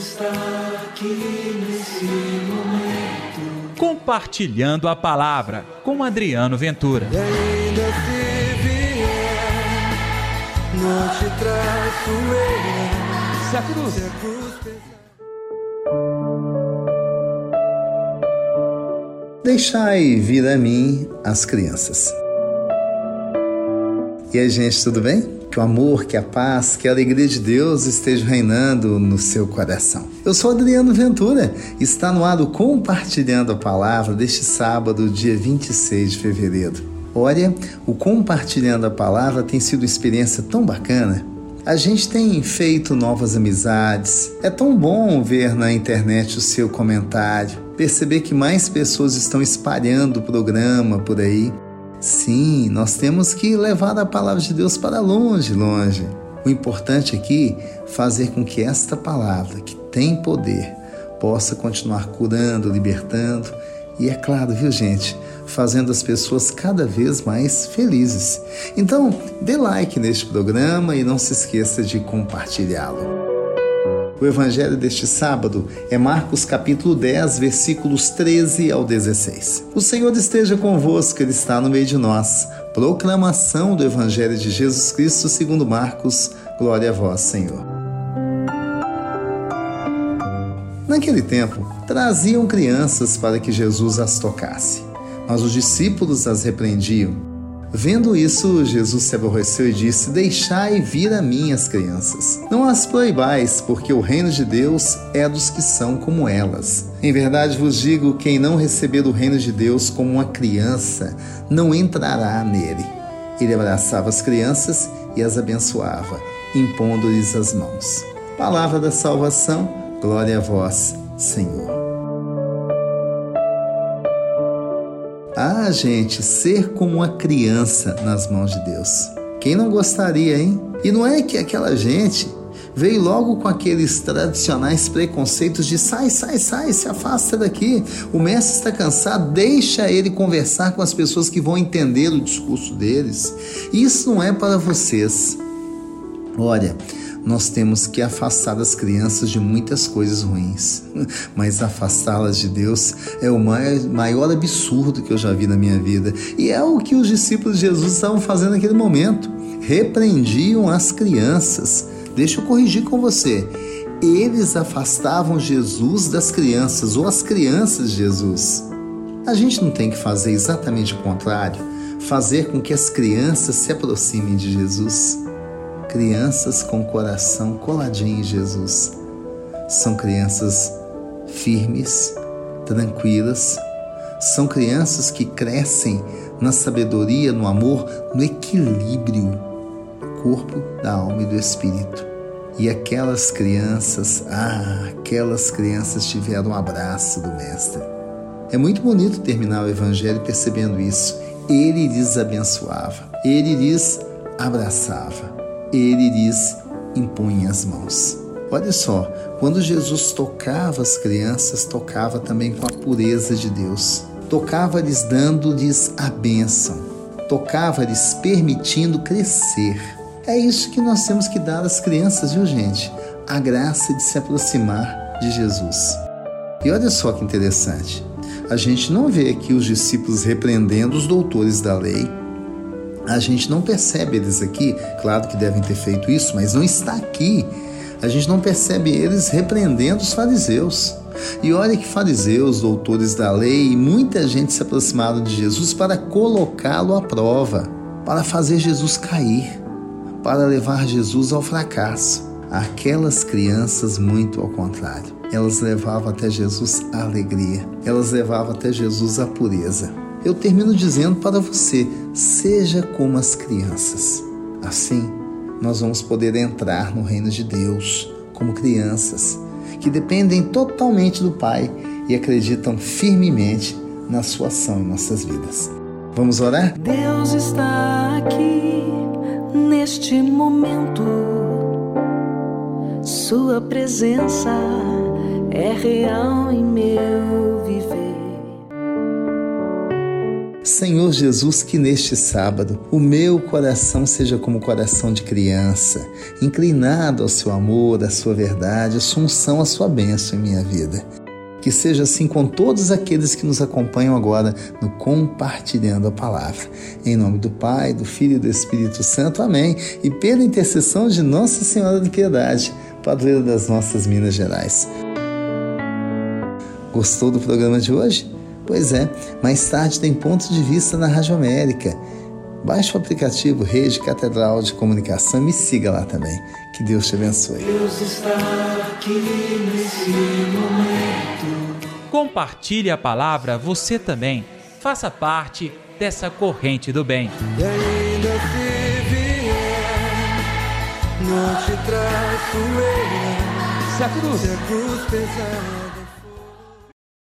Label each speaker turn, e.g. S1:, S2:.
S1: está aqui nesse momento.
S2: Compartilhando a palavra com Adriano Ventura.
S1: E ainda se vier, não te traço eu.
S2: Se a cruz.
S1: Se a cruz pesar.
S3: Deixai vir a mim as crianças. E aí, gente, tudo bem? Que o amor, que a paz, que a alegria de Deus estejam reinando no seu coração. Eu sou Adriano Ventura, está no ar o Compartilhando a Palavra deste sábado, dia 26 de fevereiro. Olha, o Compartilhando a Palavra tem sido uma experiência tão bacana. A gente tem feito novas amizades. É tão bom ver na internet o seu comentário, perceber que mais pessoas estão espalhando o programa por aí. Sim, nós temos que levar a palavra de Deus para longe, longe. O importante aqui é fazer com que esta palavra, que tem poder, possa continuar curando, libertando e, é claro, viu, gente, fazendo as pessoas cada vez mais felizes. Então, dê like neste programa e não se esqueça de compartilhá-lo. O evangelho deste sábado é Marcos capítulo 10, versículos 13 ao 16. O Senhor esteja convosco, ele está no meio de nós. Proclamação do evangelho de Jesus Cristo segundo Marcos. Glória a vós, Senhor. Naquele tempo, traziam crianças para que Jesus as tocasse, mas os discípulos as repreendiam. Vendo isso, Jesus se aborreceu e disse: Deixai vir a mim as crianças. Não as proibais, porque o reino de Deus é dos que são como elas. Em verdade vos digo: quem não receber o reino de Deus como uma criança, não entrará nele. Ele abraçava as crianças e as abençoava, impondo-lhes as mãos. Palavra da salvação, glória a vós, Senhor. Ah, gente, ser como uma criança nas mãos de Deus. Quem não gostaria, hein? E não é que aquela gente veio logo com aqueles tradicionais preconceitos de sai, sai, sai, se afasta daqui. O mestre está cansado, deixa ele conversar com as pessoas que vão entender o discurso deles. Isso não é para vocês. Olha, nós temos que afastar as crianças de muitas coisas ruins, mas afastá-las de Deus é o maior absurdo que eu já vi na minha vida. E é o que os discípulos de Jesus estavam fazendo naquele momento. Repreendiam as crianças. Deixa eu corrigir com você. Eles afastavam Jesus das crianças, ou as crianças de Jesus. A gente não tem que fazer exatamente o contrário, fazer com que as crianças se aproximem de Jesus crianças com o coração coladinho em Jesus. São crianças firmes, tranquilas, são crianças que crescem na sabedoria, no amor, no equilíbrio do corpo, da alma e do espírito. E aquelas crianças, ah, aquelas crianças tiveram um abraço do Mestre. É muito bonito terminar o Evangelho percebendo isso. Ele lhes abençoava, ele lhes abraçava ele lhes impunha as mãos. Olha só, quando Jesus tocava as crianças, tocava também com a pureza de Deus. Tocava-lhes dando-lhes a bênção. Tocava-lhes permitindo crescer. É isso que nós temos que dar às crianças, viu, gente? A graça de se aproximar de Jesus. E olha só que interessante. A gente não vê aqui os discípulos repreendendo os doutores da lei, a gente não percebe eles aqui, claro que devem ter feito isso, mas não está aqui. A gente não percebe eles repreendendo os fariseus. E olha que fariseus, doutores da lei, muita gente se aproximaram de Jesus para colocá-lo à prova, para fazer Jesus cair, para levar Jesus ao fracasso. Aquelas crianças, muito ao contrário, elas levavam até Jesus a alegria, elas levavam até Jesus a pureza eu termino dizendo para você: seja como as crianças. Assim, nós vamos poder entrar no reino de Deus como crianças que dependem totalmente do Pai e acreditam firmemente na sua ação em nossas vidas. Vamos orar?
S4: Deus está aqui neste momento. Sua presença é real em meu viver.
S3: Senhor Jesus, que neste sábado o meu coração seja como coração de criança, inclinado ao seu amor, à sua verdade, à sua unção, à sua bênção em minha vida. Que seja assim com todos aqueles que nos acompanham agora no Compartilhando a Palavra. Em nome do Pai, do Filho e do Espírito Santo. Amém. E pela intercessão de Nossa Senhora de Piedade, padroeira das nossas Minas Gerais. Gostou do programa de hoje? Pois é, mais tarde tem ponto de vista na Rádio América. Baixe o aplicativo Rede Catedral de Comunicação e me siga lá também. Que Deus te abençoe.
S1: Deus está aqui nesse momento.
S2: Compartilhe a palavra você também. Faça parte dessa corrente do bem.
S1: E ainda se vier, não te traço eu.
S2: Se a cruz
S1: Se a cruz pesar.